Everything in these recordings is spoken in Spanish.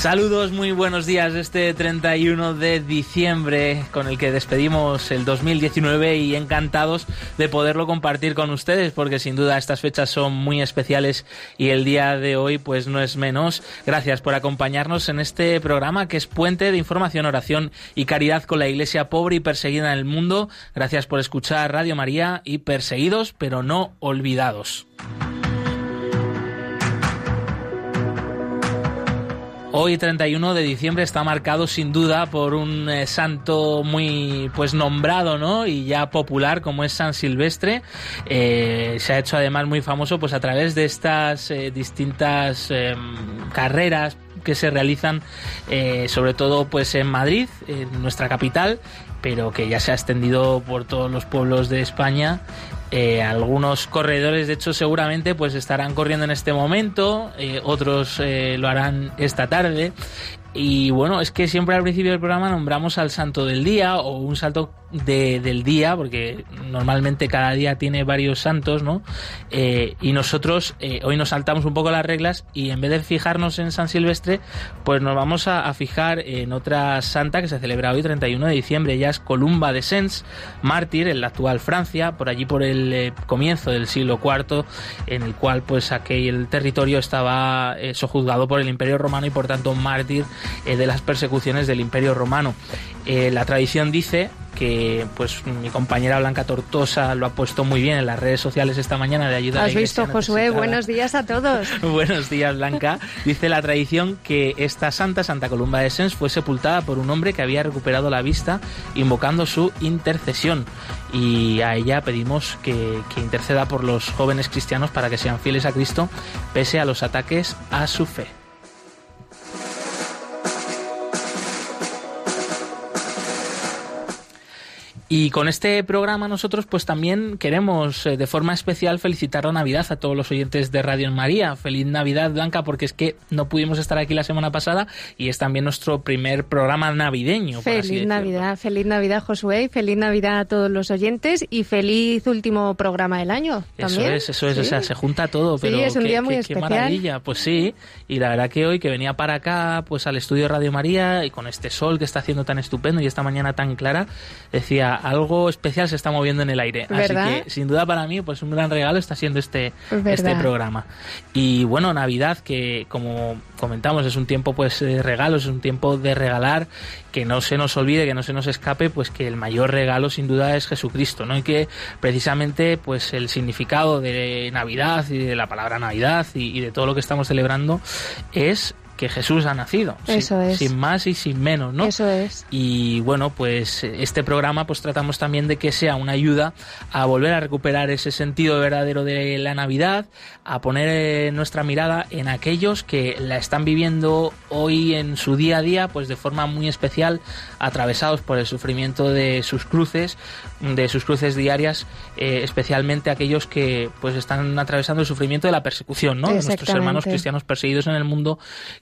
Saludos, muy buenos días este 31 de diciembre con el que despedimos el 2019 y encantados de poderlo compartir con ustedes porque sin duda estas fechas son muy especiales y el día de hoy pues no es menos. Gracias por acompañarnos en este programa que es puente de información, oración y caridad con la iglesia pobre y perseguida en el mundo. Gracias por escuchar Radio María y perseguidos pero no olvidados. Hoy 31 de diciembre está marcado sin duda por un eh, santo muy pues nombrado, ¿no? Y ya popular como es San Silvestre. Eh, se ha hecho además muy famoso pues a través de estas eh, distintas em, carreras que se realizan sobre todo pues en Madrid, en nuestra capital, pero que ya se ha extendido por todos los pueblos de España eh, algunos corredores, de hecho, seguramente pues estarán corriendo en este momento, eh, otros eh, lo harán esta tarde. Y bueno, es que siempre al principio del programa nombramos al santo del día o un santo de, del día, porque normalmente cada día tiene varios santos, ¿no? Eh, y nosotros eh, hoy nos saltamos un poco las reglas y en vez de fijarnos en San Silvestre, pues nos vamos a, fijar en otra santa que se celebra hoy, 31 de diciembre, ya es Columba de Sens, mártir en la actual Francia, por allí por el eh, comienzo del siglo IV, en el cual pues aquel territorio estaba sojuzgado por el Imperio Romano y por tanto mártir de las persecuciones del Imperio Romano. Eh, la tradición dice que pues mi compañera Blanca Tortosa lo ha puesto muy bien en las redes sociales esta mañana de ayuda ¿Has visto, Josué? Buenos días a todos. Buenos días, Blanca. Dice la tradición que esta santa, Santa Columba de Sens, fue sepultada por un hombre que había recuperado la vista invocando su intercesión. Y a ella pedimos que, que interceda por los jóvenes cristianos para que sean fieles a Cristo pese a los ataques a su fe. Y con este programa nosotros pues también queremos eh, de forma especial felicitar la Navidad a todos los oyentes de Radio María. Feliz Navidad Blanca porque es que no pudimos estar aquí la semana pasada y es también nuestro primer programa navideño. Feliz Navidad, feliz Navidad Josué, feliz Navidad a todos los oyentes y feliz último programa del año. Eso es, eso es, o sea, se junta todo, pero sí, es un qué, día muy qué, especial. qué maravilla, pues sí, y la verdad que hoy que venía para acá, pues al estudio de Radio María y con este sol que está haciendo tan estupendo y esta mañana tan clara, decía algo especial se está moviendo en el aire. ¿Verdad? Así que sin duda para mí pues un gran regalo está siendo este, ¿Verdad? este programa. Y bueno, Navidad que como comentamos es un tiempo pues de regalos, es un tiempo de regalar, que no se nos olvide, que no se nos escape pues que el mayor regalo sin duda es Jesucristo, ¿no? Y que precisamente pues el significado de Navidad y de la palabra Navidad y, y de todo lo que estamos celebrando es que Jesús ha nacido. Eso sin, es. sin más y sin menos, ¿no? Eso es. Y bueno, pues este programa pues tratamos también de que sea una ayuda a volver a recuperar ese sentido verdadero de la Navidad, a poner eh, nuestra mirada en aquellos que la están viviendo hoy en su día a día, pues de forma muy especial, atravesados por el sufrimiento de sus cruces, de sus cruces diarias, eh, especialmente aquellos que pues están atravesando el sufrimiento de la persecución, ¿no? De nuestros hermanos cristianos perseguidos en el mundo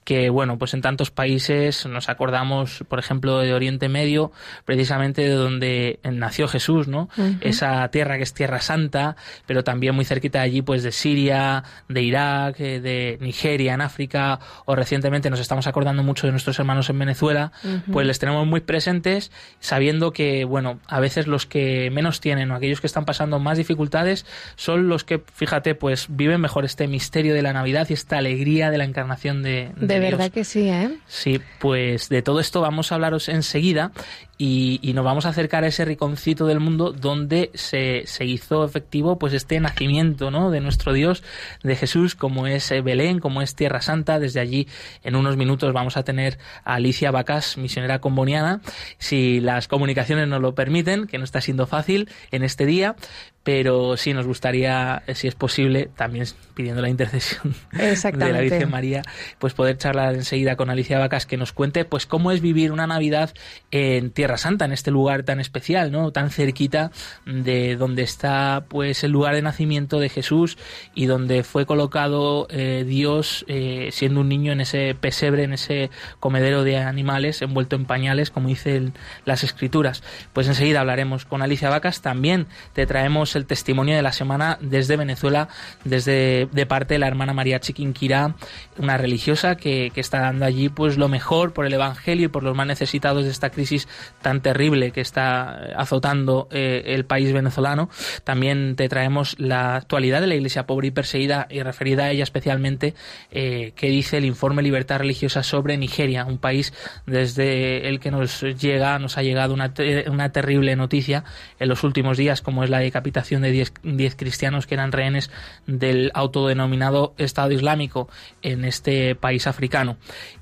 que, bueno, pues en tantos países nos acordamos, por ejemplo, de Oriente Medio, precisamente de donde nació Jesús, ¿no? Esa tierra que es Tierra Santa, pero también muy cerquita de allí, pues de Siria, de Irak, eh, de Nigeria, en África, o recientemente nos estamos acordando mucho de nuestros hermanos en Venezuela, pues les tenemos muy presentes, sabiendo que, bueno, a veces los que menos tienen o aquellos que están pasando más dificultades son los que, fíjate, pues viven mejor este misterio de la Navidad y esta alegría de la encarnación de, de, verdad que sí, ¿eh? Sí, pues de todo esto vamos a hablaros enseguida y, nos vamos a acercar a ese riconcito del mundo donde se, se, hizo efectivo pues este nacimiento ¿no? de nuestro Dios, de Jesús, como es eh, Belén, como es Tierra Santa. Desde allí, en unos minutos, vamos a tener a Alicia Bacas, misionera comboniana, si las comunicaciones nos lo permiten, que no está siendo fácil en este día, pero sí nos gustaría, eh, si es posible, también pidiendo la intercesión de la Virgen María, pues poder charlar enseguida con Alicia Vacas que nos cuente pues cómo es vivir una Navidad en Tierra Santa, en este lugar tan especial, ¿no? tan cerquita de donde está pues el lugar de nacimiento de Jesús y donde fue colocado eh, Dios eh, siendo un niño en ese pesebre, en ese comedero de animales envuelto en pañales, como dicen las escrituras. Pues enseguida hablaremos con Alicia Vacas, también te traemos el testimonio de la semana desde Venezuela, desde de parte de la hermana María Chiquinquirá, una religiosa que, que, está dando allí pues lo mejor por el Evangelio y por los más necesitados de esta crisis tan terrible que está azotando eh, el país venezolano. También te traemos la actualidad de la Iglesia pobre y perseguida y referida a ella especialmente eh, que dice el informe Libertad Religiosa sobre Nigeria, un país desde el que nos llega, nos ha llegado una, una terrible noticia en los últimos días, como es la decapitación de 10 cristianos que eran rehenes del autodenominado Estado Islámico en este país africano.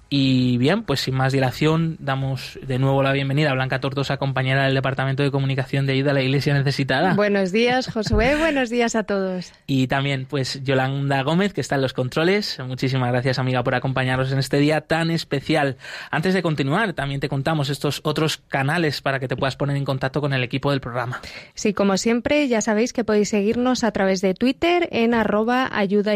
Y bien, pues sin más dilación, damos de nuevo la bienvenida a Blanca Tortosa, compañera del Departamento de Comunicación de Ayuda a la Iglesia Necesitada. Buenos días, Josué. Buenos días a todos. Y también, pues, Yolanda Gómez, que está en los controles. Muchísimas gracias, amiga, por acompañarnos en este día tan especial. Antes de continuar, también te contamos estos otros canales para que te puedas poner en contacto con el equipo del programa. Sí, como siempre, ya sabéis que podéis seguirnos a través de Twitter en arroba ayuda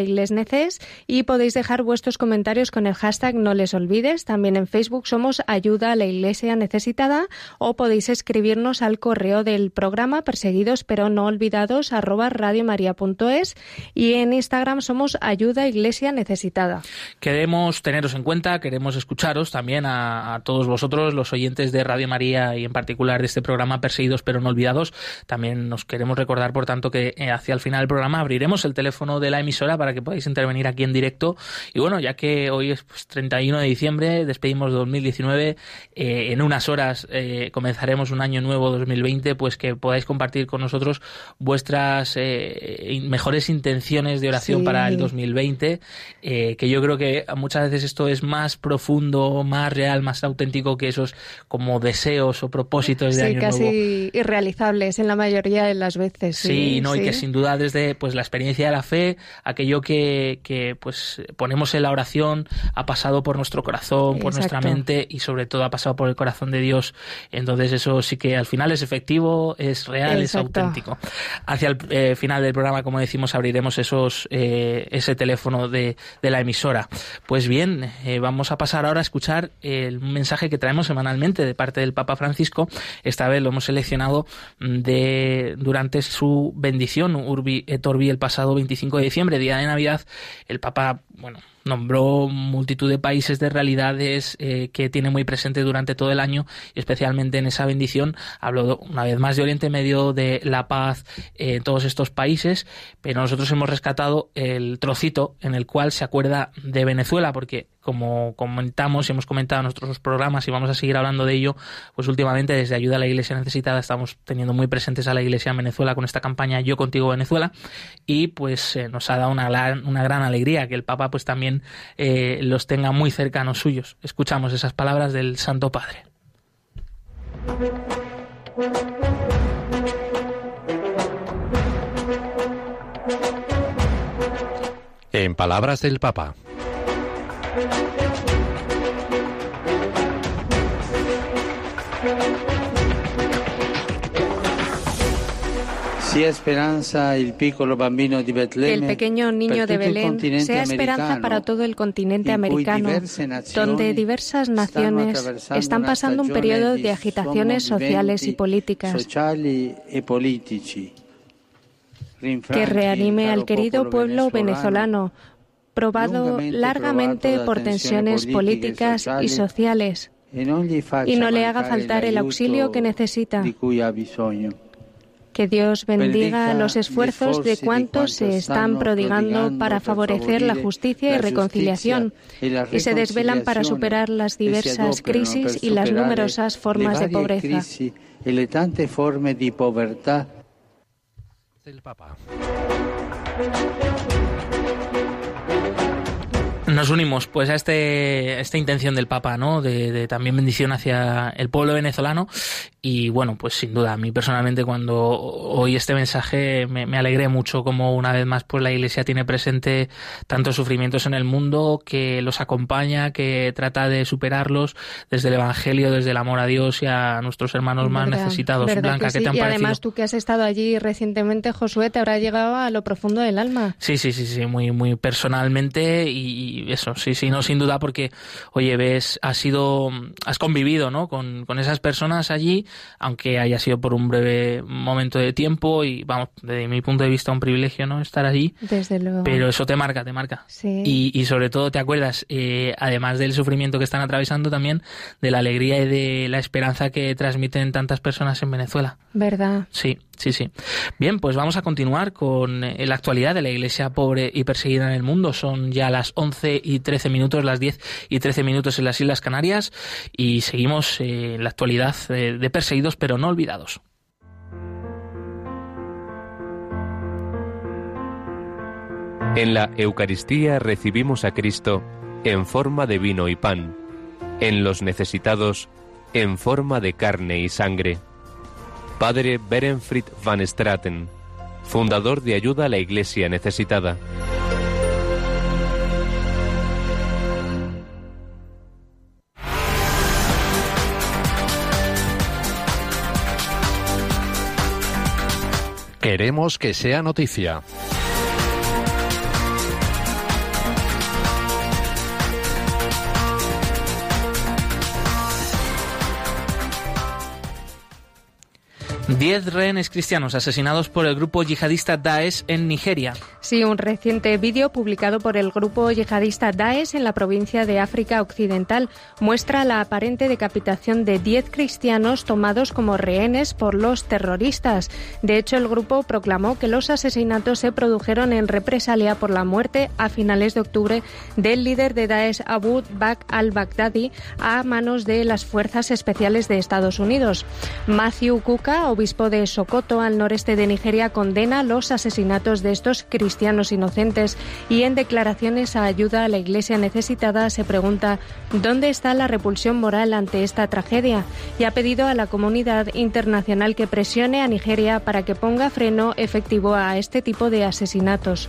y podéis dejar vuestros comentarios con el hashtag no les olvides. También en Facebook somos Ayuda a la Iglesia Necesitada o podéis escribirnos al correo del programa perseguidos pero no olvidados arroba radiomaria.es y en Instagram somos Ayuda Iglesia Necesitada. Queremos teneros en cuenta, queremos escucharos también a, todos vosotros, los oyentes de Radio María y en particular de este programa Perseguidos pero no olvidados. También nos queremos recordar, por tanto, que eh, hacia el final del programa abriremos el teléfono de la emisora para que podáis intervenir aquí en directo. Y bueno, ya que hoy es 31 pues, de diciembre, despedimos 2019, eh, en unas horas eh, comenzaremos un año nuevo 2020, pues que podáis compartir con nosotros vuestras eh, mejores intenciones de oración para el 2020, que yo creo que muchas veces esto es más profundo, más real, más auténtico que esos como deseos o propósitos de año casi irrealizables en la mayoría de las veces. Sí, no, y que sin duda desde pues la experiencia de la fe, aquello que, que pues ponemos en la oración ha pasado por nuestro corazón, por nuestra mente y sobre todo ha pasado por el corazón de Dios. Entonces eso sí que al final es efectivo, es real, es auténtico. Hacia el eh, final del programa, como decimos, abriremos esos eh, ese teléfono de, de, la emisora. Pues bien, eh, vamos a pasar ahora a escuchar el mensaje que traemos semanalmente de parte del Papa Francisco. Esta vez lo hemos seleccionado de durante su bendición Urbi et Orbi el pasado 25 de diciembre, día de Navidad. El Papa, bueno, nombró multitud de países de realidades eh, que tiene muy presente durante todo el año y especialmente en esa bendición. Habló una vez más de Oriente Medio, de la paz eh, en todos estos países, pero nosotros hemos rescatado el trocito en el cual se acuerda de Venezuela porque como comentamos y hemos comentado en nuestros programas y vamos a seguir hablando de ello, pues últimamente desde Ayuda a la Iglesia Necesitada estamos teniendo muy presentes a la Iglesia en Venezuela con esta campaña Yo Contigo Venezuela y pues eh, nos ha dado una, gran alegría que el Papa pues también eh, los tenga muy cercanos suyos. Escuchamos esas palabras del Santo Padre. En palabras del Papa. El pequeño niño de Belén sea esperanza para todo el continente americano, donde diversas naciones están pasando un periodo de agitaciones sociales y políticas. Que reanime al querido pueblo venezolano, probado largamente por tensiones políticas y sociales, y no le haga faltar el auxilio que necesita. Que Dios bendiga los esfuerzos de cuantos se están prodigando para favorecer la justicia y reconciliación. y se desvelan para superar las diversas crisis y las numerosas formas de pobreza. Nos unimos pues a este, esta intención del Papa, ¿no? De, también bendición hacia el pueblo venezolano y bueno, pues sin duda, a mí personalmente cuando oí este mensaje me, me, alegré mucho como una vez más pues la Iglesia tiene presente tantos sufrimientos en el mundo, que los acompaña, que trata de superarlos desde el Evangelio, desde el amor a Dios y a nuestros hermanos más necesitados. Blanca, ¿qué te han y además tú que has estado allí recientemente, Josué, te habrá llegado a lo profundo del alma. Sí, sí, sí, sí, muy, muy personalmente y, eso, sí, sí, no, sin duda porque, oye, ves, has sido, has convivido, ¿no? Con, con esas personas allí aunque haya sido por un breve momento de tiempo y vamos, desde mi punto de vista un privilegio no estar allí. Desde luego. Pero eso te marca, te marca. Sí. Y, sobre todo te acuerdas, eh, además del sufrimiento que están atravesando también, de la alegría y de la esperanza que transmiten tantas personas en Venezuela. ¿Verdad? Sí. Sí, sí. Bien, pues vamos a continuar con eh, la actualidad de la iglesia pobre y perseguida en el mundo. Son ya las 11 y 13 minutos, las 10 y 13 minutos en las Islas Canarias y seguimos eh, en la actualidad eh, de perseguidos pero no olvidados. En la Eucaristía recibimos a Cristo en forma de vino y pan, en los necesitados en forma de carne y sangre Padre Berenfried van Straten, fundador de Ayuda a la Iglesia Necesitada. Queremos que sea noticia. Diez rehenes cristianos asesinados por el grupo yihadista Daesh en Nigeria. Sí, un reciente vídeo publicado por el grupo yihadista Daesh en la provincia de África Occidental muestra la aparente decapitación de diez cristianos tomados como rehenes por los terroristas. De hecho, el grupo proclamó que los asesinatos se produjeron en represalia por la muerte a finales de octubre del líder de Daesh Abu Bakr al-Baghdadi a manos de las fuerzas especiales de Estados Unidos. Matthew Kuka, obispo de Sokoto, al noreste de Nigeria, condena los asesinatos de estos cristianos inocentes y en declaraciones a ayuda a la Iglesia necesitada se pregunta dónde está la repulsión moral ante esta tragedia y ha pedido a la comunidad internacional que presione a Nigeria para que ponga freno efectivo a este tipo de asesinatos.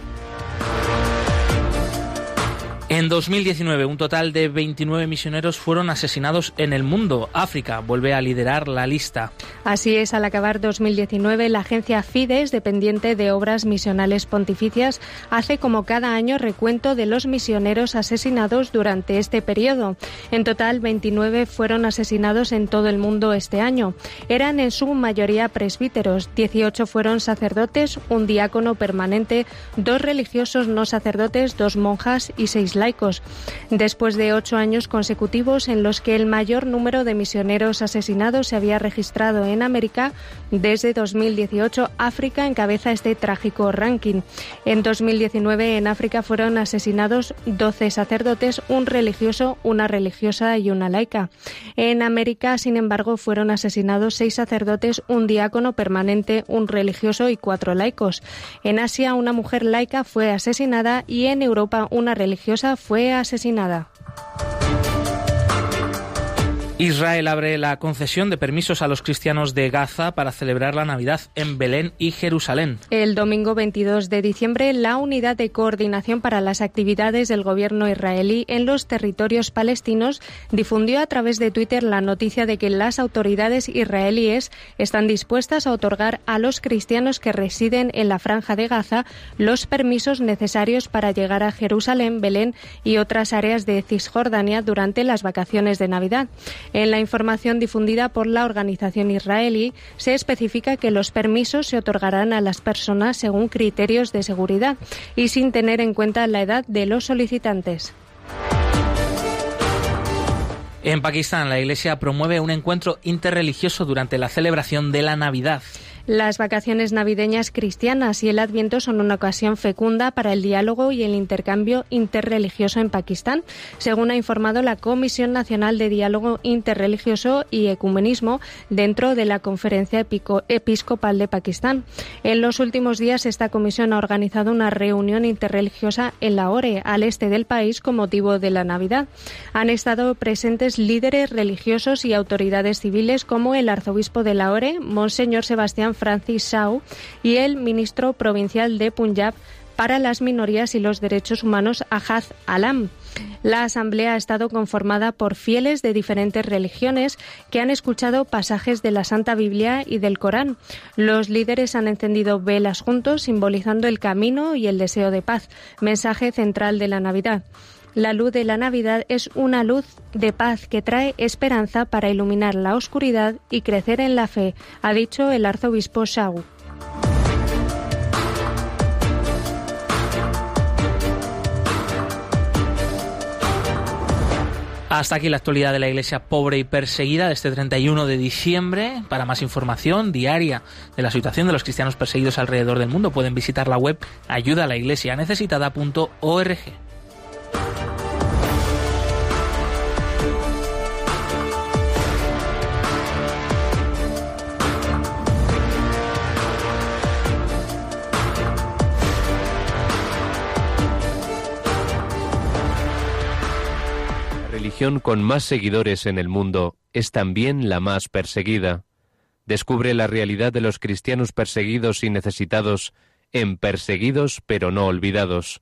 En 2019, un total de 29 misioneros fueron asesinados en el mundo. África vuelve a liderar la lista. Así es, al acabar 2019, la agencia Fides, dependiente de obras misionales pontificias, hace como cada año recuento de los misioneros asesinados durante este periodo. En total, 29 fueron asesinados en todo el mundo este año. Eran en su mayoría presbíteros, 18 fueron sacerdotes, un diácono permanente, dos religiosos no sacerdotes, dos monjas y seis laicos, después de ocho años consecutivos en los que el mayor número de misioneros asesinados se había registrado en América. Desde 2018, África encabeza este trágico ranking. En 2019, en África fueron asesinados 12 sacerdotes, un religioso, una religiosa y una laica. En América, sin embargo, fueron asesinados seis sacerdotes, un diácono permanente, un religioso y cuatro laicos. En Asia, una mujer laica fue asesinada y en Europa, una religiosa fue asesinada. Israel abre la concesión de permisos a los cristianos de Gaza para celebrar la Navidad en Belén y Jerusalén. El domingo 22 de diciembre, la Unidad de Coordinación para las Actividades del Gobierno israelí en los territorios palestinos difundió a través de Twitter la noticia de que las autoridades israelíes están dispuestas a otorgar a los cristianos que residen en la franja de Gaza los permisos necesarios para llegar a Jerusalén, Belén y otras áreas de Cisjordania durante las vacaciones de Navidad. En la información difundida por la organización israelí se especifica que los permisos se otorgarán a las personas según criterios de seguridad y sin tener en cuenta la edad de los solicitantes. En Pakistán, la Iglesia promueve un encuentro interreligioso durante la celebración de la Navidad. Las vacaciones navideñas cristianas y el Adviento son una ocasión fecunda para el diálogo y el intercambio interreligioso en Pakistán, según ha informado la Comisión Nacional de Diálogo Interreligioso y Ecumenismo dentro de la Conferencia Episcopal de Pakistán. En los últimos días, esta comisión ha organizado una reunión interreligiosa en Lahore, al este del país, con motivo de la Navidad. Han estado presentes líderes religiosos y autoridades civiles como el arzobispo de Lahore, Monseñor Sebastián Francis Shaw y el ministro provincial de Punjab para las minorías y los derechos humanos, Ahaz Alam. La asamblea ha estado conformada por fieles de diferentes religiones que han escuchado pasajes de la Santa Biblia y del Corán. Los líderes han encendido velas juntos, simbolizando el camino y el deseo de paz, mensaje central de la Navidad. La luz de la Navidad es una luz de paz que trae esperanza para iluminar la oscuridad y crecer en la fe, ha dicho el arzobispo Shaw. Hasta aquí la actualidad de la Iglesia pobre y perseguida de este 31 de diciembre. Para más información diaria de la situación de los cristianos perseguidos alrededor del mundo pueden visitar la web ayudalaiglesianecesitada.org. con más seguidores en el mundo es también la más perseguida. Descubre la realidad de los cristianos perseguidos y necesitados en Perseguidos pero no olvidados.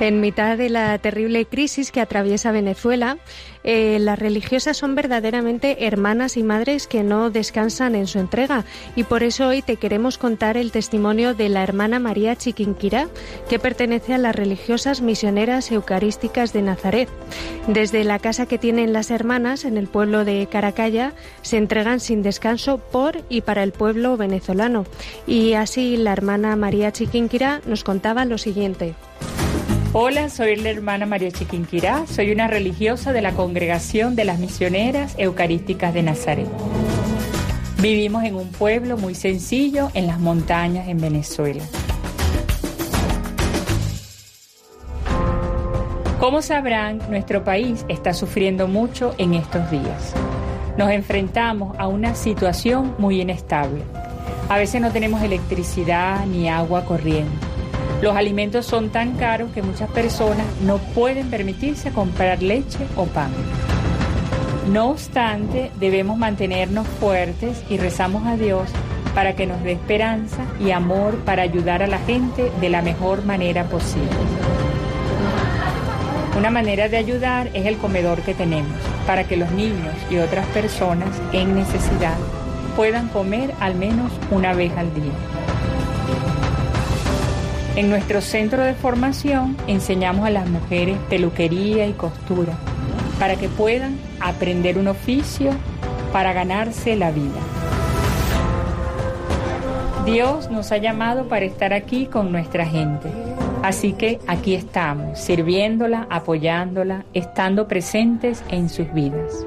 En mitad de la terrible crisis que atraviesa Venezuela, eh, las religiosas son verdaderamente hermanas y madres que no descansan en su entrega y por eso hoy te queremos contar el testimonio de la hermana María Chiquinquirá, que pertenece a las religiosas misioneras eucarísticas de Nazaret. Desde la casa que tienen las hermanas en el pueblo de Caracalla se entregan sin descanso por y para el pueblo venezolano. Y así la hermana María Chiquinquirá nos contaba lo siguiente. Hola, soy la hermana María Chiquinquirá, soy una religiosa de la Congregación de las Misioneras Eucarísticas de Nazaret. Vivimos en un pueblo muy sencillo en las montañas en Venezuela. Como sabrán, nuestro país está sufriendo mucho en estos días. Nos enfrentamos a una situación muy inestable. A veces no tenemos electricidad ni agua corriente los alimentos son tan caros que muchas personas no pueden permitirse comprar leche o pan. No obstante, debemos mantenernos fuertes y rezamos a Dios para que nos dé esperanza y amor para ayudar a la gente de la mejor manera posible. Una manera de ayudar es el comedor que tenemos, para que los niños y otras personas en necesidad puedan comer al menos una vez al día. En nuestro centro de formación enseñamos a las mujeres peluquería y costura para que puedan aprender un oficio para ganarse la vida. Dios nos ha llamado para estar aquí con nuestra gente. Así que aquí estamos, sirviéndola, apoyándola, estando presentes en sus vidas.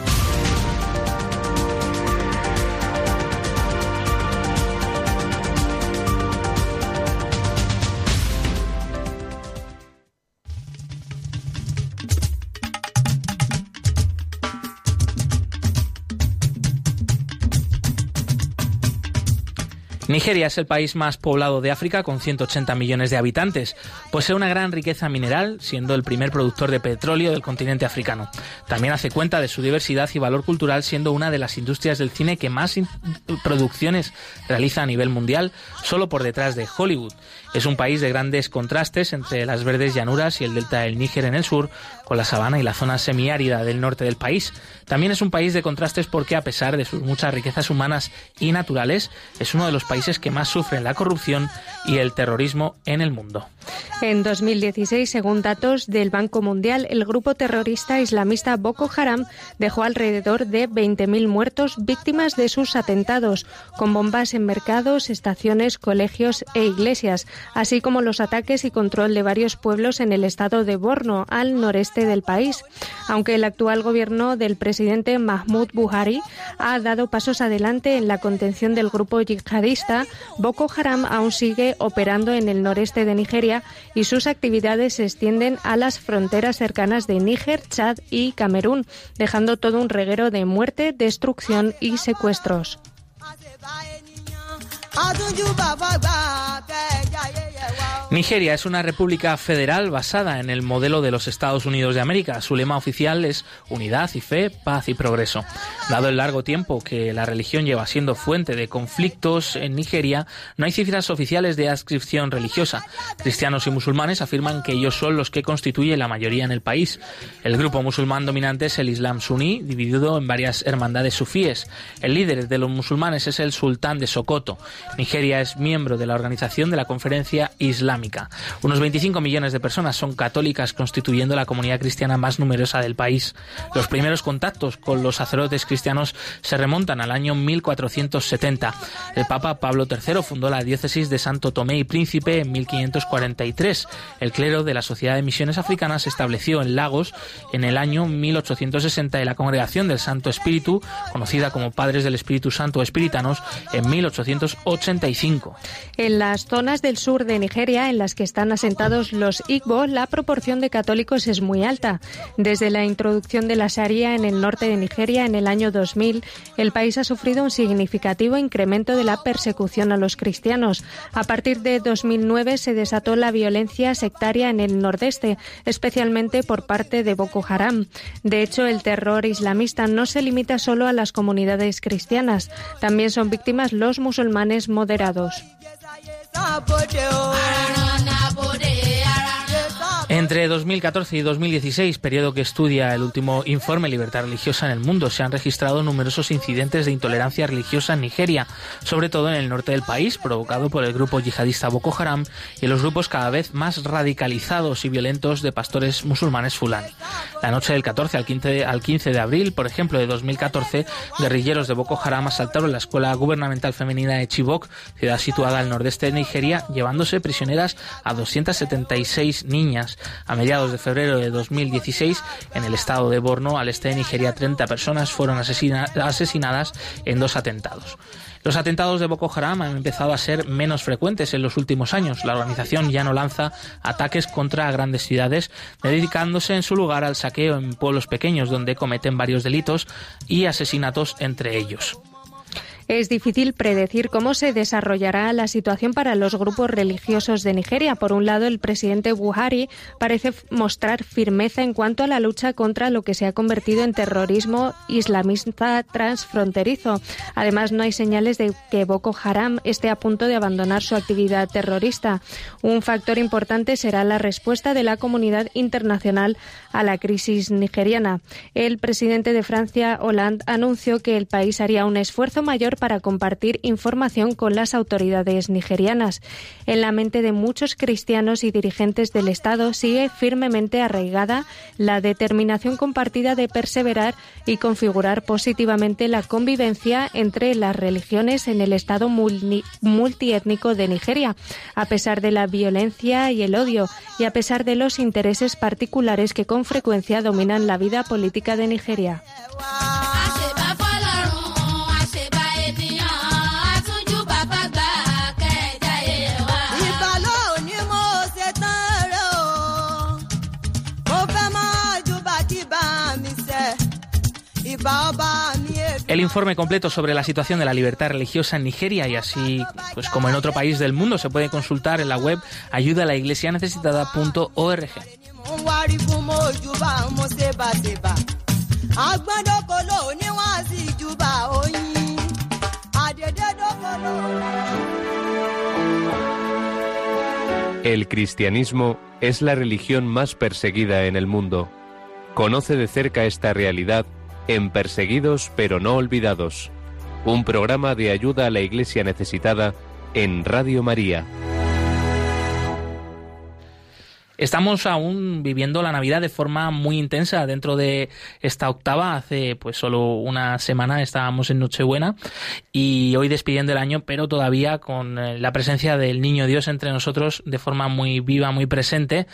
Nigeria es el país más poblado de África con 180 millones de habitantes. Posee una gran riqueza mineral, siendo el primer productor de petróleo del continente africano. También hace cuenta de su diversidad y valor cultural, siendo una de las industrias del cine que más producciones realiza a nivel mundial, solo por detrás de Hollywood. Es un país de grandes contrastes entre las verdes llanuras y el delta del Níger en el sur, con la sabana y la zona semiárida del norte del país. También es un país de contrastes porque, a pesar de sus muchas riquezas humanas y naturales, es uno de los países que más sufren la corrupción y el terrorismo en el mundo. En 2016, según datos del Banco Mundial, el grupo terrorista islamista Boko Haram dejó alrededor de 20.000 muertos víctimas de sus atentados, con bombas en mercados, estaciones, colegios e iglesias, así como los ataques y control de varios pueblos en el estado de Borno, al noreste del país. Aunque el actual gobierno del presidente Mahmoud Buhari ha dado pasos adelante en la contención del grupo yihadista, Boko Haram aún sigue operando en el noreste de Nigeria y sus actividades se extienden a las fronteras cercanas de Níger, Chad y Camerún, dejando todo un reguero de muerte, destrucción y secuestros. Nigeria es una república federal basada en el modelo de los Estados Unidos de América. Su lema oficial es unidad y fe, paz y progreso. Dado el largo tiempo que la religión lleva siendo fuente de conflictos en Nigeria, no hay cifras oficiales de adscripción religiosa. Cristianos y musulmanes afirman que ellos son los que constituyen la mayoría en el país. El grupo musulmán dominante es el Islam suní, dividido en varias hermandades sufíes. El líder de los musulmanes es el sultán de Sokoto. Nigeria es miembro de la organización de la Conferencia Islámica Unos 25 millones de personas son católicas, constituyendo la comunidad cristiana más numerosa del país. Los primeros contactos con los sacerdotes cristianos se remontan al año 1470. El Papa Pablo III fundó la diócesis de Santo Tomé y Príncipe en 1543. El clero de la Sociedad de Misiones Africanas se estableció en Lagos en el año 1860 y la Congregación del Santo Espíritu, conocida como Padres del Espíritu Santo Espíritanos, en 1885. En las zonas del sur de Nigeria en las que están asentados los Igbo, la proporción de católicos es muy alta. Desde la introducción de la Sharia en el norte de Nigeria en el año 2000, el país ha sufrido un significativo incremento de la persecución a los cristianos. A partir de 2009 se desató la violencia sectaria en el nordeste, especialmente por parte de Boko Haram. De hecho, el terror islamista no se limita solo a las comunidades cristianas, también son víctimas los musulmanes moderados. sábòde o. àràràn náà. Entre 2014 y 2016, periodo que estudia el último informe Libertad Religiosa en el Mundo, se han registrado numerosos incidentes de intolerancia religiosa en Nigeria, sobre todo en el norte del país, provocado por el grupo yihadista Boko Haram y los grupos cada vez más radicalizados y violentos de pastores musulmanes fulani. La noche del 14 al 15, al 15 de abril, por ejemplo, de 2014, guerrilleros de Boko Haram asaltaron la escuela gubernamental femenina de Chibok, ciudad situada al nordeste de Nigeria, llevándose prisioneras a 276 niñas. A mediados de febrero de 2016, en el estado de Borno, al este de Nigeria, 30 personas fueron asesinadas en dos atentados. Los atentados de Boko Haram han empezado a ser menos frecuentes en los últimos años. La organización ya no lanza ataques contra grandes ciudades, dedicándose en su lugar al saqueo en pueblos pequeños donde cometen varios delitos y asesinatos entre ellos. Es difícil predecir cómo se desarrollará la situación para los grupos religiosos de Nigeria. Por un lado, el presidente Buhari parece mostrar firmeza en cuanto a la lucha contra lo que se ha convertido en terrorismo islamista transfronterizo. Además, no hay señales de que Boko Haram esté a punto de abandonar su actividad terrorista. Un factor importante será la respuesta de la comunidad internacional a la crisis nigeriana. El presidente de Francia, Hollande, anunció que el país haría un esfuerzo mayor para compartir información con las autoridades nigerianas. En la mente de muchos cristianos y dirigentes del Estado sigue firmemente arraigada la determinación compartida de perseverar y configurar positivamente la convivencia entre las religiones en el Estado multiétnico de Nigeria, a pesar de la violencia y el odio y a pesar de los intereses particulares que con frecuencia dominan la vida política de Nigeria. El informe completo sobre la situación de la libertad religiosa en Nigeria y así pues como en otro país del mundo se puede consultar en la web ayuda la iglesia necesitada.org. El cristianismo es la religión más perseguida en el mundo. Conoce de cerca esta realidad en Perseguidos pero no olvidados, un programa de ayuda a la Iglesia necesitada en Radio María. Estamos aún viviendo la Navidad de forma muy intensa dentro de esta octava. Hace pues solo una semana estábamos en Nochebuena y hoy despidiendo el año, pero todavía con eh, la presencia del Niño Dios entre nosotros de forma muy viva, muy presente.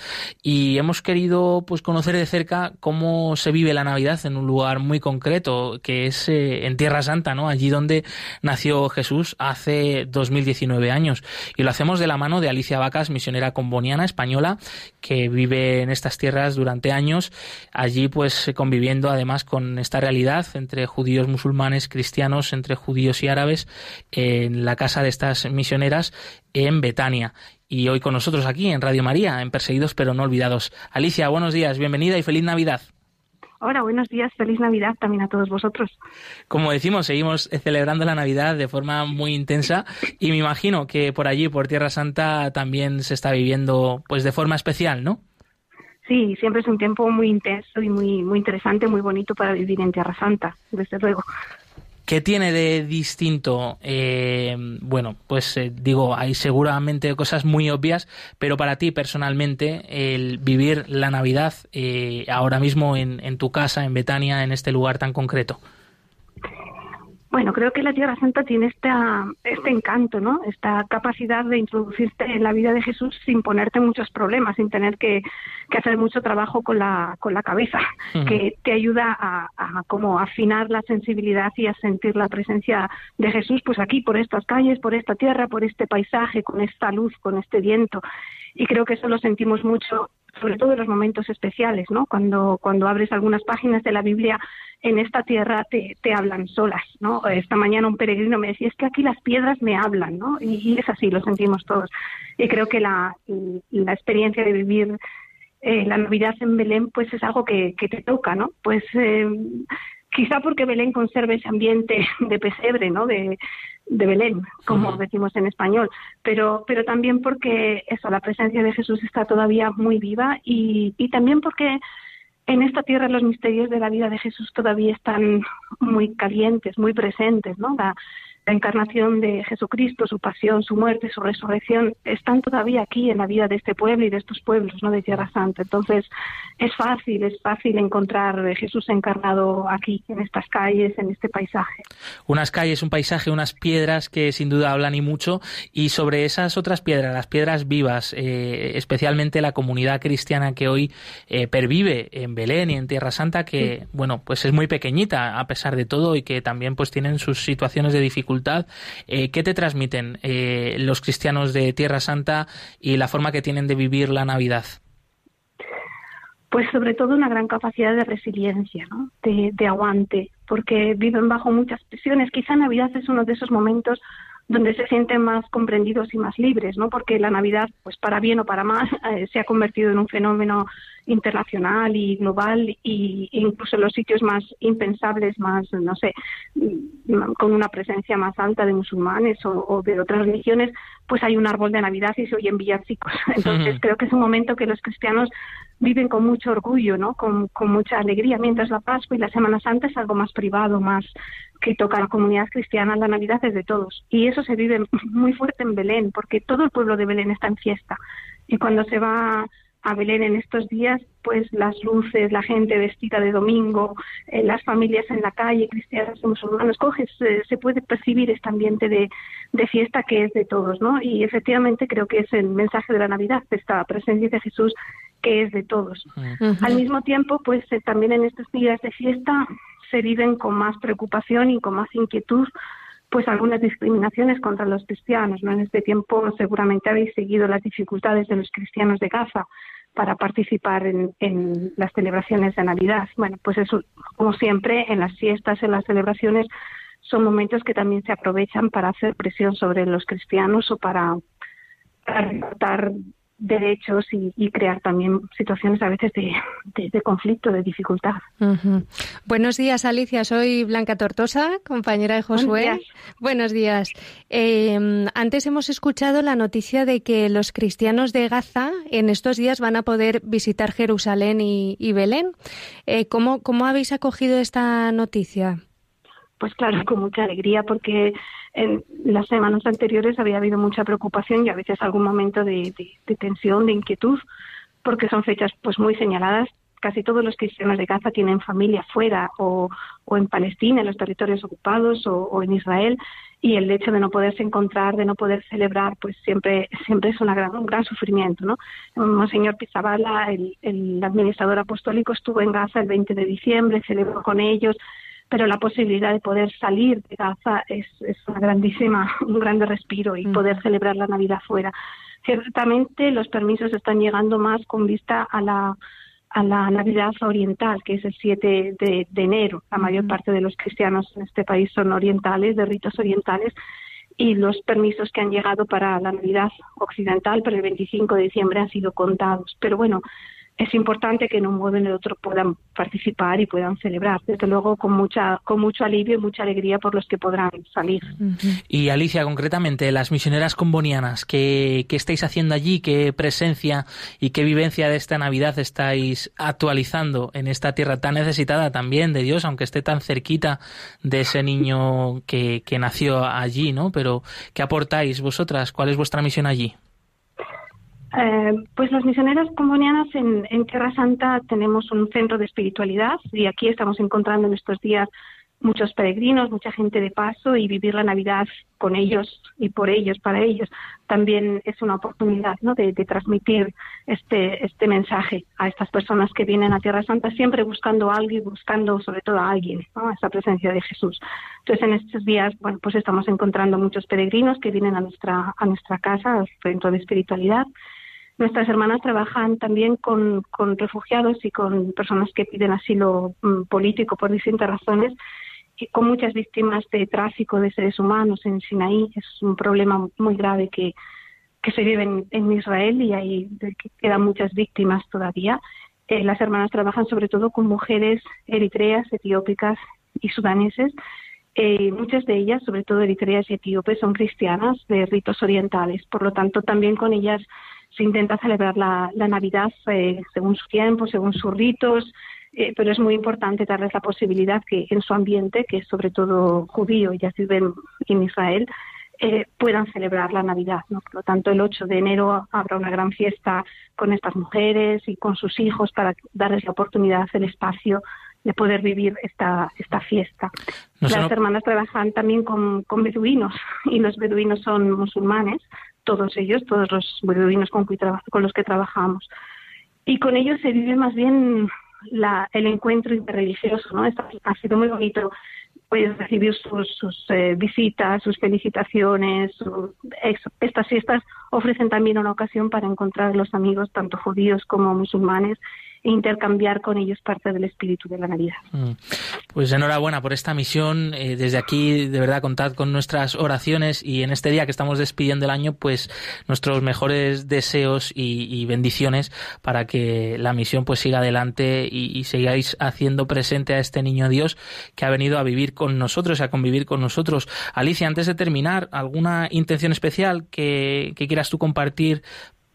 Y hemos querido pues conocer de cerca cómo se vive la Navidad en un lugar muy concreto, que es eh, en Tierra Santa, ¿no? Allí donde nació Jesús hace 2019 años. Y lo hacemos de la mano de Alicia Vacas, misionera comboniana española, que vive en estas tierras durante años, allí pues conviviendo además con esta realidad entre judíos, musulmanes, cristianos, entre judíos y árabes, en la casa de estas misioneras en Betania. Y hoy con nosotros aquí en Radio María, en Perseguidos pero no olvidados. Alicia, buenos días, bienvenida y feliz Navidad. Hola, buenos días, feliz Navidad también a todos vosotros. Como decimos, seguimos celebrando la Navidad de forma muy intensa y me imagino que por allí, por Tierra Santa, también se está viviendo pues de forma especial, ¿no? Sí, siempre es un tiempo muy intenso y muy, muy interesante, muy bonito para vivir en Tierra Santa, desde luego. ¿Qué tiene de distinto? Eh, bueno, pues eh, digo, hay seguramente cosas muy obvias, pero para ti personalmente, el vivir la Navidad eh, ahora mismo en, en tu casa, en Betania, en este lugar tan concreto. Bueno, creo que la Tierra Santa tiene esta, este encanto, ¿no? Esta capacidad de introducirte en la vida de Jesús sin ponerte muchos problemas, sin tener que, hacer mucho trabajo con la, con la cabeza, que te ayuda a, a como afinar la sensibilidad y a sentir la presencia de Jesús, pues aquí, por estas calles, por esta tierra, por este paisaje, con esta luz, con este viento. Y creo que eso lo sentimos mucho sobre todo en los momentos especiales, ¿no? Cuando, cuando abres algunas páginas de la Biblia en esta tierra te, te hablan solas, ¿no? Esta mañana un peregrino me decía, es que aquí las piedras me hablan, ¿no? Y, es así, lo sentimos todos. Y creo que la, la experiencia de vivir eh, la Navidad en Belén, pues es algo que, que te toca, ¿no? Pues eh, quizá porque Belén conserve ese ambiente de pesebre, ¿no? De, de Belén, como decimos en español, pero, pero también porque eso, la presencia de Jesús está todavía muy viva y, y también porque en esta tierra los misterios de la vida de Jesús todavía están muy calientes, muy presentes, ¿no? La, la encarnación de Jesucristo, su pasión, su muerte, su resurrección, están todavía aquí en la vida de este pueblo y de estos pueblos, ¿no? De Tierra Santa. Entonces, es fácil, es fácil encontrar Jesús encarnado aquí, en estas calles, en este paisaje. Unas calles, un paisaje, unas piedras que sin duda hablan y mucho. Y sobre esas otras piedras, las piedras vivas, eh, especialmente la comunidad cristiana que hoy eh, pervive en Belén y en Tierra Santa, que, bueno, pues es muy pequeñita a pesar de todo y que también pues tienen sus situaciones de dificultad eh, ¿Qué te transmiten eh, los cristianos de Tierra Santa y la forma que tienen de vivir la Navidad? Pues sobre todo una gran capacidad de resiliencia, de, aguante, porque viven bajo muchas presiones. Quizá Navidad es uno de esos momentos donde se sienten más comprendidos y más libres, ¿no? Porque la Navidad, pues para bien o para mal, eh, se ha convertido en un fenómeno internacional y global y incluso en los sitios más impensables, más, no sé, mm, con una presencia más alta de musulmanes o, de otras religiones, pues hay un árbol de Navidad y se oyen villancicos. Entonces creo que es un momento que los cristianos viven con mucho orgullo, ¿no? Con, con mucha alegría, mientras la Pascua y la Semana Santa es algo más privado, más que toca a la comunidad cristiana, la Navidad es de todos. Y eso se vive muy fuerte en Belén, porque todo el pueblo de Belén está en fiesta. Y cuando se va a Belén en estos días, pues las luces, la gente vestida de domingo, eh, las familias en la calle, cristianos y musulmanes, coges, eh, se puede percibir este ambiente de, de, fiesta que es de todos, ¿no? Y efectivamente creo que es el mensaje de la Navidad, esta presencia de Jesús que es de todos. Al mismo tiempo, pues eh, también en estos días de fiesta se viven con más preocupación y con más inquietud pues algunas discriminaciones contra los cristianos. ¿no? En este tiempo seguramente habéis seguido las dificultades de los cristianos de Gaza para participar en, las celebraciones de Navidad. Bueno, pues eso, como siempre, en las fiestas, en las celebraciones, son momentos que también se aprovechan para hacer presión sobre los cristianos o para, para derechos y, crear también situaciones a veces de, conflicto, de dificultad. Buenos días, Alicia. Soy Blanca Tortosa, compañera de Josué. Buenos días. Em, antes hemos escuchado la noticia de que los cristianos de Gaza en estos días van a poder visitar Jerusalén y, Belén. Eh, ¿cómo, ¿Cómo habéis acogido esta noticia? Pues claro, con mucha alegría, porque en las semanas anteriores había habido mucha preocupación y a veces algún momento de, tensión, de inquietud, porque son fechas pues muy señaladas. Casi todos los cristianos de Gaza tienen familia fuera o, en Palestina, en los territorios ocupados o, en Israel y el hecho de no poderse encontrar, de no poder celebrar, pues siempre siempre es una gran, un gran sufrimiento, ¿no? Monseñor Pizabala, el, el administrador apostólico, estuvo en Gaza el 20 de diciembre, celebró con ellos, pero la posibilidad de poder salir de Gaza es, es una grandísima, un grande respiro y mm. poder celebrar la Navidad fuera. Ciertamente los permisos están llegando más con vista a la, a la Navidad oriental, que es el 7 de, enero. La mayor parte de los cristianos en este país son orientales, de ritos orientales, y los permisos que han llegado para la Navidad occidental, para el 25 de diciembre, han sido contados. Pero bueno, es importante que en un modo o en el otro puedan participar y puedan celebrar. Desde luego, con mucha, con mucho alivio y mucha alegría por los que podrán salir. Y Alicia, concretamente, las misioneras combonianas, ¿qué, ¿qué, estáis haciendo allí? ¿Qué presencia y qué vivencia de esta Navidad estáis actualizando en esta tierra tan necesitada también de Dios, aunque esté tan cerquita de ese niño que, que nació allí, ¿no? Pero, ¿qué aportáis vosotras? ¿Cuál es vuestra misión allí? Eh, pues las misioneras combonianas en, en, Tierra Santa tenemos un centro de espiritualidad y aquí estamos encontrando en estos días muchos peregrinos, mucha gente de paso y vivir la Navidad con ellos y por ellos, para ellos, también es una oportunidad ¿no? de, de, transmitir este, este mensaje a estas personas que vienen a Tierra Santa siempre buscando algo y buscando sobre todo a alguien, ¿no? esa presencia de Jesús. Entonces en estos días, bueno, pues estamos encontrando muchos peregrinos que vienen a nuestra, a nuestra casa, al centro de espiritualidad, Nuestras hermanas trabajan también con, refugiados y con personas que piden asilo um, político por distintas razones con muchas víctimas de tráfico de seres humanos en Sinaí. Es un problema muy grave que, que se vive en, Israel y ahí que quedan muchas víctimas todavía. Eh, las hermanas trabajan sobre todo con mujeres eritreas, etiópicas y sudaneses. Eh, muchas de ellas, sobre todo eritreas y etíopes, son cristianas de ritos orientales. Por lo tanto, también con ellas se intenta celebrar la, la Navidad eh, según su tiempo, según sus ritos, eh, pero es muy importante darles la posibilidad que en su ambiente, que es sobre todo judío, ya viven en Israel, eh, puedan celebrar la Navidad. ¿no? Por lo tanto, el 8 de enero habrá una gran fiesta con estas mujeres y con sus hijos para darles la oportunidad, el espacio de poder vivir esta, esta fiesta. No Las no... hermanas trabajan también con, con beduinos y los beduinos son musulmanes todos ellos, todos los beduinos con, los que trabajamos. Y con ellos se vive más bien la, el encuentro interreligioso, ¿no? ha sido muy bonito pues, recibir sus, sus eh, visitas, sus felicitaciones. Estas fiestas ofrecen también una ocasión para encontrar los amigos, tanto judíos como musulmanes, e intercambiar con ellos parte del espíritu de la Navidad. Mm. Pues enhorabuena por esta misión. Eh, desde aquí, de verdad, contad con nuestras oraciones y en este día que estamos despidiendo el año, pues nuestros mejores deseos y, y bendiciones para que la misión pues siga adelante y, y, sigáis haciendo presente a este niño Dios que ha venido a vivir con nosotros, a convivir con nosotros. Alicia, antes de terminar, ¿alguna intención especial que, que quieras tú compartir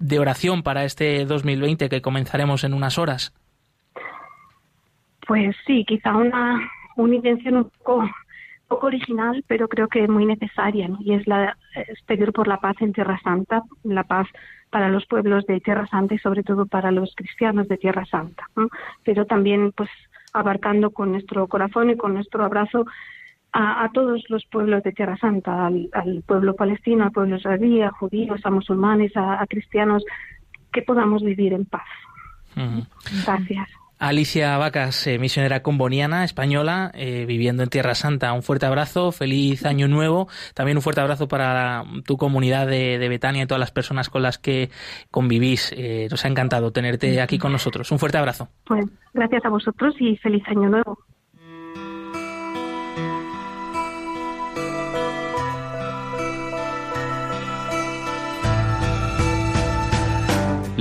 de oración para este 2020 que comenzaremos en unas horas? Pues sí, quizá una, una intención un poco, original, pero creo que muy necesaria, ¿no? y es, la, es pedir por la paz en Tierra Santa, la paz para los pueblos de Tierra Santa y sobre todo para los cristianos de Tierra Santa, pero también pues abarcando con nuestro corazón y con nuestro abrazo a, a, todos los pueblos de Tierra Santa, al, al, pueblo palestino, al pueblo israelí, a judíos, a musulmanes, a, a cristianos, que podamos vivir en paz. Uh -huh. Gracias. Alicia Vacas, eh, misionera comboniana española, eh, viviendo en Tierra Santa. Un fuerte abrazo, feliz año nuevo. También un fuerte abrazo para tu comunidad de, de Betania y todas las personas con las que convivís. Eh, nos ha encantado tenerte aquí con nosotros. Un fuerte abrazo. Pues gracias a vosotros y feliz año nuevo.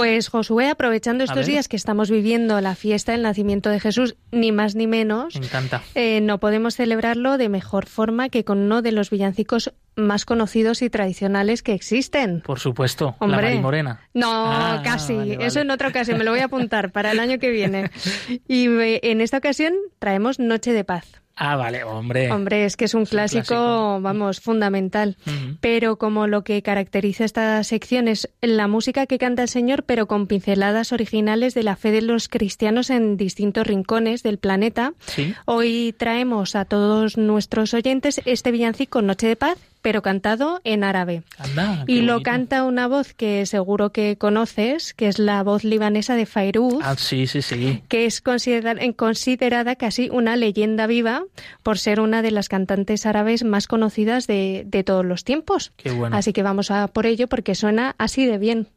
Pues Josué, aprovechando estos días que estamos viviendo la fiesta del nacimiento de Jesús, ni más ni menos, Me encanta. Eh, no podemos celebrarlo de mejor forma que con uno de los villancicos más conocidos y tradicionales que existen. Por supuesto, Hombre, la Marimorena. No, ah, casi. Vale, vale. Eso en otra ocasión, me lo voy a apuntar para el año que viene. Y en esta ocasión traemos Noche de Paz. Ah, vale, hombre. Hombre, es que es un, clásico, vamos, fundamental. Pero como lo que caracteriza esta sección es la música que canta el Señor, pero con pinceladas originales de la fe de los cristianos en distintos rincones del planeta, hoy traemos a todos nuestros oyentes este villancico Noche de Paz pero cantado en árabe. y lo canta una voz que seguro que conoces, que es la voz libanesa de Fairuz. Ah, sí, sí, sí. Que es considerada, casi una leyenda viva por ser una de las cantantes árabes más conocidas de, de todos los tiempos. Qué bueno. Así que vamos a por ello porque suena así de bien.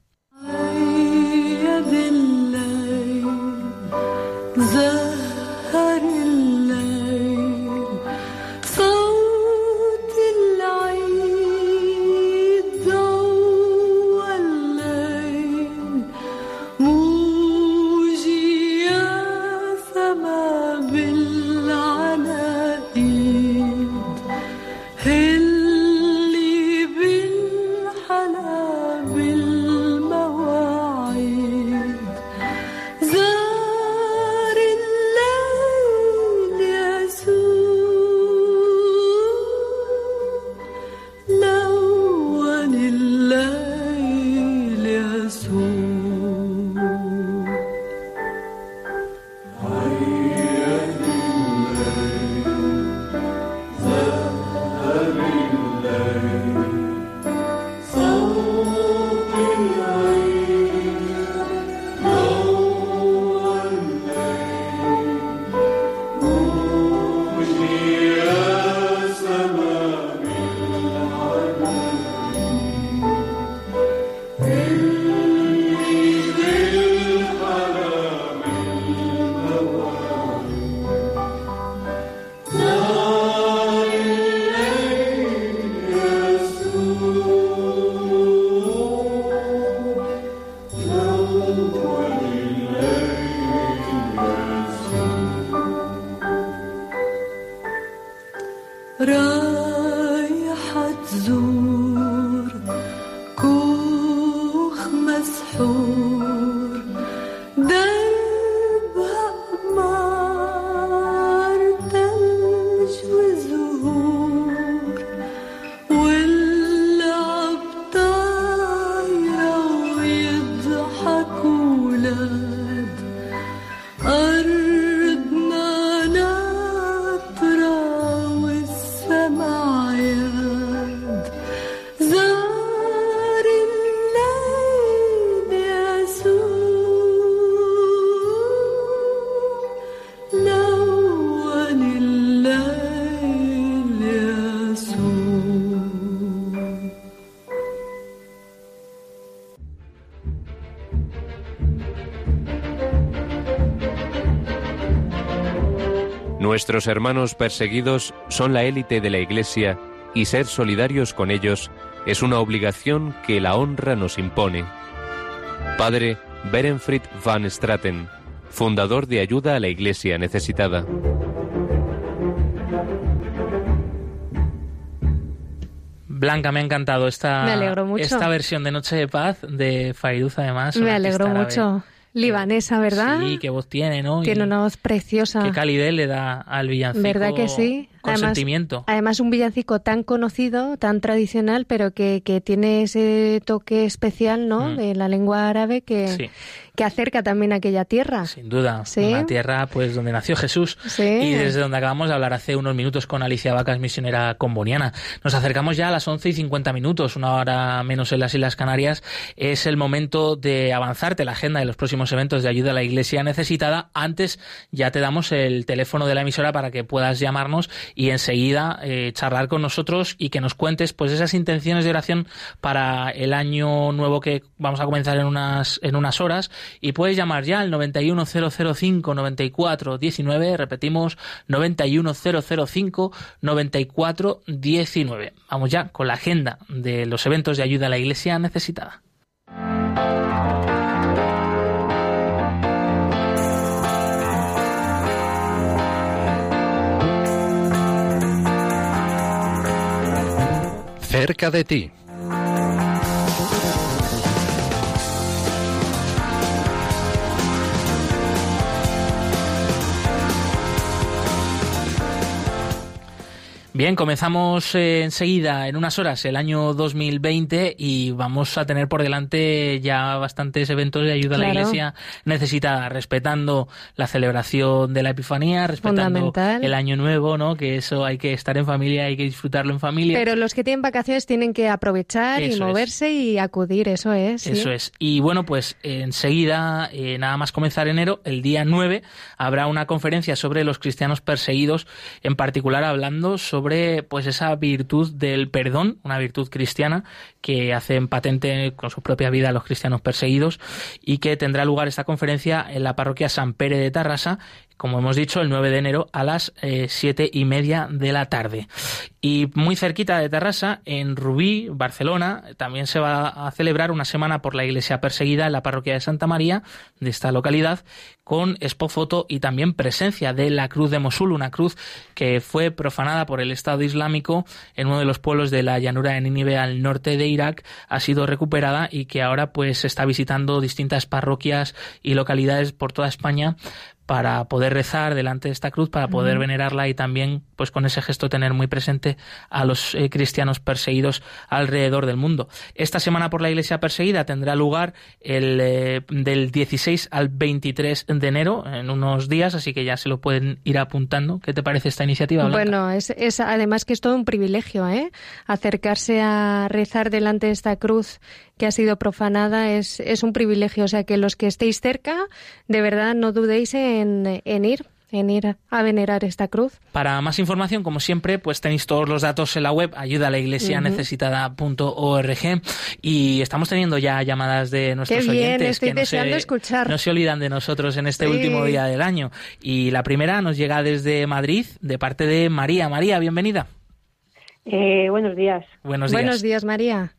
Nuestros hermanos perseguidos son la élite de la Iglesia y ser solidarios con ellos es una obligación que la honra nos impone. Padre Berenfried van Straten, fundador de Ayuda a la Iglesia Necesitada. Blanca, me ha encantado esta, esta versión de Noche de Paz de Fairuz, además. Me alegro mucho. Libanesa, ¿verdad? Sí, qué voz tiene, ¿no? Tiene una voz preciosa. Qué calidez le da al villancico. ¿Verdad que sí? Con además, sentimiento. Además, un villancico tan conocido, tan tradicional, pero que, que tiene ese toque especial, ¿no? Mm. De la lengua árabe que, que acerca también a aquella tierra. Sin duda, una tierra pues donde nació Jesús y desde donde acabamos de hablar hace unos minutos con Alicia Vacas, misionera comboniana. Nos acercamos ya a las 11 y 50 minutos, una hora menos en las Islas Canarias. Es el momento de avanzarte la agenda de los próximos eventos de ayuda a la Iglesia necesitada. Antes ya te damos el teléfono de la emisora para que puedas llamarnos y enseguida eh, charlar con nosotros y que nos cuentes pues esas intenciones de oración para el año nuevo que vamos a comenzar en unas, en unas horas y puedes llamar ya al 91005 94 19, repetimos 91005 94 19. Vamos ya con la agenda de los eventos de ayuda a la iglesia necesitada. Cerca de ti. Bien, comenzamos eh, enseguida, en unas horas, el año 2020 y vamos a tener por delante ya bastantes eventos de ayuda a la Iglesia necesitada, respetando la celebración de la Epifanía, respetando el Año Nuevo, ¿no? Que eso hay que estar en familia, hay que disfrutarlo en familia. Pero los que tienen vacaciones tienen que aprovechar y moverse y acudir, eso es. Eso es. Y bueno, pues enseguida, eh, nada más comenzar enero, el día 9, habrá una conferencia sobre los cristianos perseguidos, en particular hablando sobre sobre pues esa virtud del perdón, una virtud cristiana que hacen patente con su propia vida los cristianos perseguidos y que tendrá lugar esta conferencia en la parroquia San Pere de Tarrasa como hemos dicho, el 9 de enero a las eh, siete y media de la tarde. Y muy cerquita de Tarrasa, en Rubí, Barcelona, también se va a celebrar una semana por la iglesia perseguida en la parroquia de Santa María de esta localidad, con expofoto y también presencia de la cruz de Mosul, una cruz que fue profanada por el Estado Islámico en uno de los pueblos de la llanura de Nínive al norte de Irak, ha sido recuperada y que ahora pues está visitando distintas parroquias y localidades por toda España para poder rezar delante de esta cruz, para poder venerarla y también, pues con ese gesto, tener muy presente a los eh, cristianos perseguidos alrededor del mundo. Esta semana por la Iglesia perseguida tendrá lugar el eh, del 16 al 23 de enero, en unos días, así que ya se lo pueden ir apuntando. ¿Qué te parece esta iniciativa? Bueno, es, es además que es todo un privilegio, ¿eh? Acercarse a rezar delante de esta cruz que ha sido profanada es, es un privilegio. O sea que los que estéis cerca, de verdad no dudéis en, en ir en ir a venerar esta cruz. Para más información, como siempre, pues tenéis todos los datos en la web ayuda a la iglesia necesitada.org y estamos teniendo ya llamadas de nuestros oyentes que no se, escuchar. no se olvidan de nosotros en este último día del año. Y la primera nos llega desde Madrid, de parte de María. María, bienvenida. Eh, buenos días. Buenos días. Buenos días, María.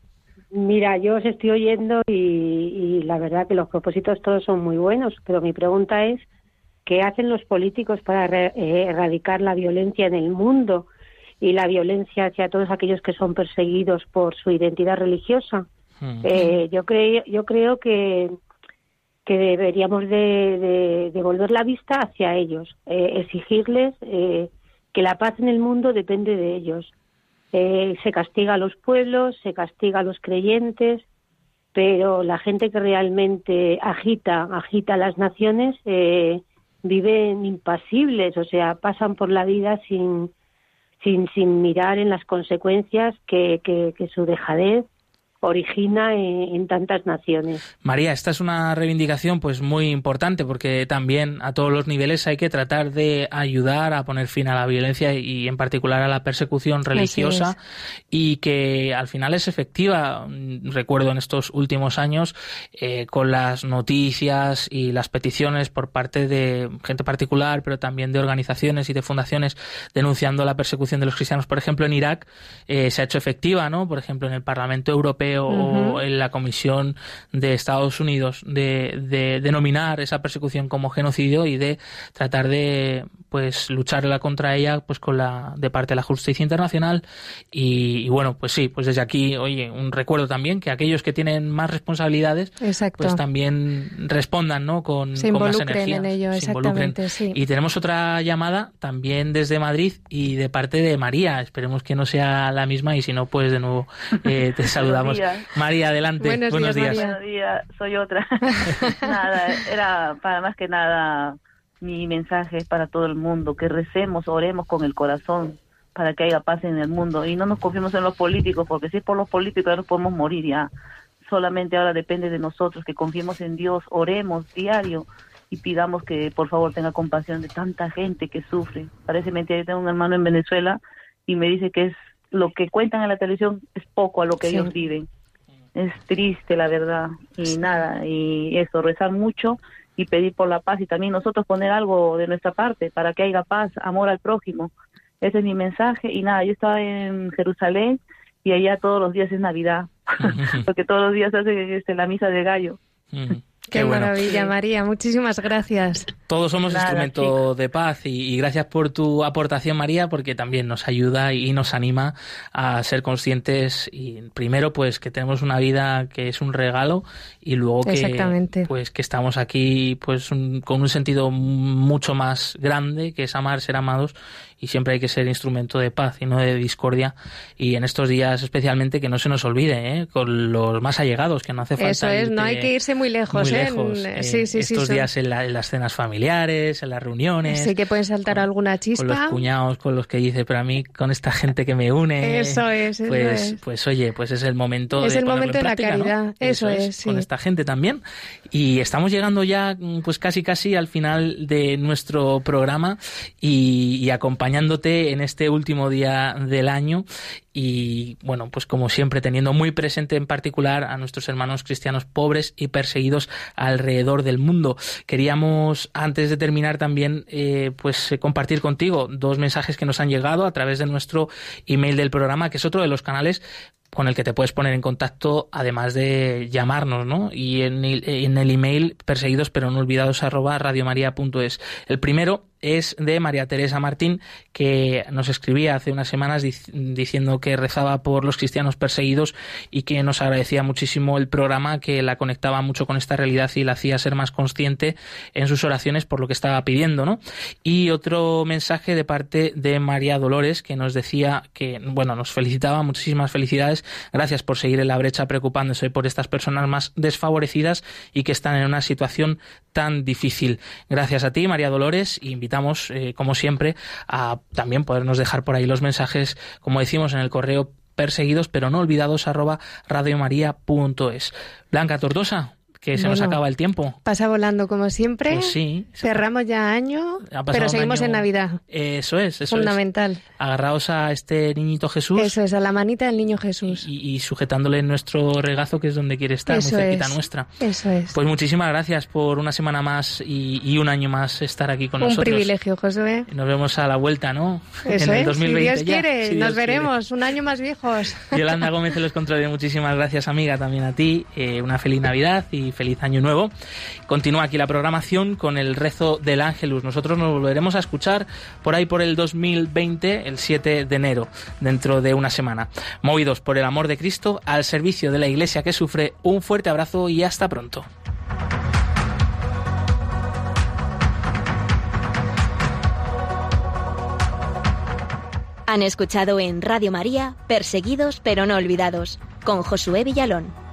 Mira, yo os estoy oyendo y, la verdad que los propósitos todos son muy buenos, pero mi pregunta es, ¿qué hacen los políticos para eh, erradicar la violencia en el mundo y la violencia hacia todos aquellos que son perseguidos por su identidad religiosa? Hmm. Eh, yo, creo, yo creo que, que deberíamos de, volver la vista hacia ellos, eh, exigirles que la paz en el mundo depende de ellos eh, se castiga a los pueblos, se castiga a los creyentes, pero la gente que realmente agita, agita las naciones, eh, viven impasibles, o sea, pasan por la vida sin, sin, sin mirar en las consecuencias que, que, que su dejadez origina en, tantas naciones. María, esta es una reivindicación pues muy importante porque también a todos los niveles hay que tratar de ayudar a poner fin a la violencia y en particular a la persecución religiosa y que al final es efectiva. Recuerdo en estos últimos años eh, con las noticias y las peticiones por parte de gente particular, pero también de organizaciones y de fundaciones denunciando la persecución de los cristianos, por ejemplo en Irak, eh, se ha hecho efectiva, ¿no? Por ejemplo en el Parlamento Europeo o en la Comisión de Estados Unidos de, denominar esa persecución como genocidio y de tratar de pues lucharla contra ella pues con la de parte de la justicia internacional. Y, bueno pues sí pues desde aquí oye un recuerdo también que aquellos que tienen más responsabilidades pues también respondan no con, se más energía en ello, exactamente, sí. y tenemos otra llamada también desde Madrid y de parte de María. Esperemos que no sea la misma y si no pues de nuevo eh, te saludamos María, adelante. Buenos, días. Buenos días, soy otra. nada, era para más que nada mi mensaje es para todo el mundo, que recemos, oremos con el corazón para que haya paz en el mundo y no nos confiemos en los políticos, porque si es por los políticos ya no podemos morir ya. Solamente ahora depende de nosotros, que confiemos en Dios, oremos diario y pidamos que por favor tenga compasión de tanta gente que sufre. Parece mentira, yo tengo un hermano en Venezuela y me dice que es lo que cuentan en la televisión es poco a lo que ellos viven. Es triste, la verdad. Y nada, y eso, rezar mucho y pedir por la paz y también nosotros poner algo de nuestra parte para que haya paz, amor al prójimo. Ese es mi mensaje. Y nada, yo estaba en Jerusalén y allá todos los días es Navidad, porque todos los días hace este, la misa de gallo. Qué, maravilla, María. Muchísimas gracias. Todos somos instrumento de paz y, gracias por tu aportación, María, porque también nos ayuda y nos anima a ser conscientes y primero pues que tenemos una vida que es un regalo y luego que pues que estamos aquí pues con un sentido mucho más grande que es amar, ser amados y siempre hay que ser instrumento de paz y no de discordia y en estos días especialmente que no se nos olvide ¿eh? con los más allegados que no hace falta eso es no hay que irse muy lejos, ¿eh? Sí, sí, estos días en, las cenas familiares en las reuniones sí que pueden saltar alguna chispa con los cuñados con los que dice pero a mí con esta gente que me une eso es eso pues es. pues oye pues es el momento es de el momento de la caridad eso, es, con esta gente también y estamos llegando ya pues casi casi al final de nuestro programa y, y acompañándote en este último día del año y bueno, pues como siempre teniendo muy presente en particular a nuestros hermanos cristianos pobres y perseguidos alrededor del mundo. Queríamos antes de terminar también eh, pues eh, compartir contigo dos mensajes que nos han llegado a través de nuestro email del programa, que es otro de los canales con el que te puedes poner en contacto además de llamarnos, ¿no? Y en el, email perseguidos pero no olvidados arroba radiomaria.es. El primero es de María Teresa Martín, que nos escribía hace unas semanas diciendo que rezaba por los cristianos perseguidos y que nos agradecía muchísimo el programa, que la conectaba mucho con esta realidad y la hacía ser más consciente en sus oraciones por lo que estaba pidiendo, ¿no? Y otro mensaje de parte de María Dolores, que nos decía que, bueno, nos felicitaba, muchísimas felicidades, gracias por seguir en la brecha preocupándose por estas personas más desfavorecidas y que están en una situación tan difícil. Gracias a ti, María Dolores, y invitamos, eh, como siempre, a también podernos dejar por ahí los mensajes, como decimos en el correo perseguidos pero no olvidados arroba radiomaria.es. Blanca Tortosa, que se nos acaba el tiempo. Pasa volando como siempre. Pues sí. Cerramos ya año, pero seguimos en Navidad. Eso es, eso Fundamental. es. Agarraos a este niñito Jesús. Eso es, a la manita del niño Jesús. Y, sujetándole nuestro regazo, que es donde quiere estar, muy cerquita nuestra. Eso es. Pues muchísimas gracias por una semana más y, un año más estar aquí con nosotros. Un privilegio, Josué. Nos vemos a la vuelta, ¿no? Eso en el 2020 Si Dios quiere, nos veremos un año más viejos. Yolanda Gómez los controles, muchísimas gracias, amiga, también a ti. Eh, una feliz Navidad y feliz año nuevo. Continúa aquí la programación con el rezo del Ángelus. Nosotros nos volveremos a escuchar por ahí por el 2020, el 7 de enero, dentro de una semana. Movidos por el amor de Cristo, al servicio de la Iglesia que sufre, un fuerte abrazo y hasta pronto. Han escuchado en Radio María, Perseguidos pero no olvidados, con Josué Villalón.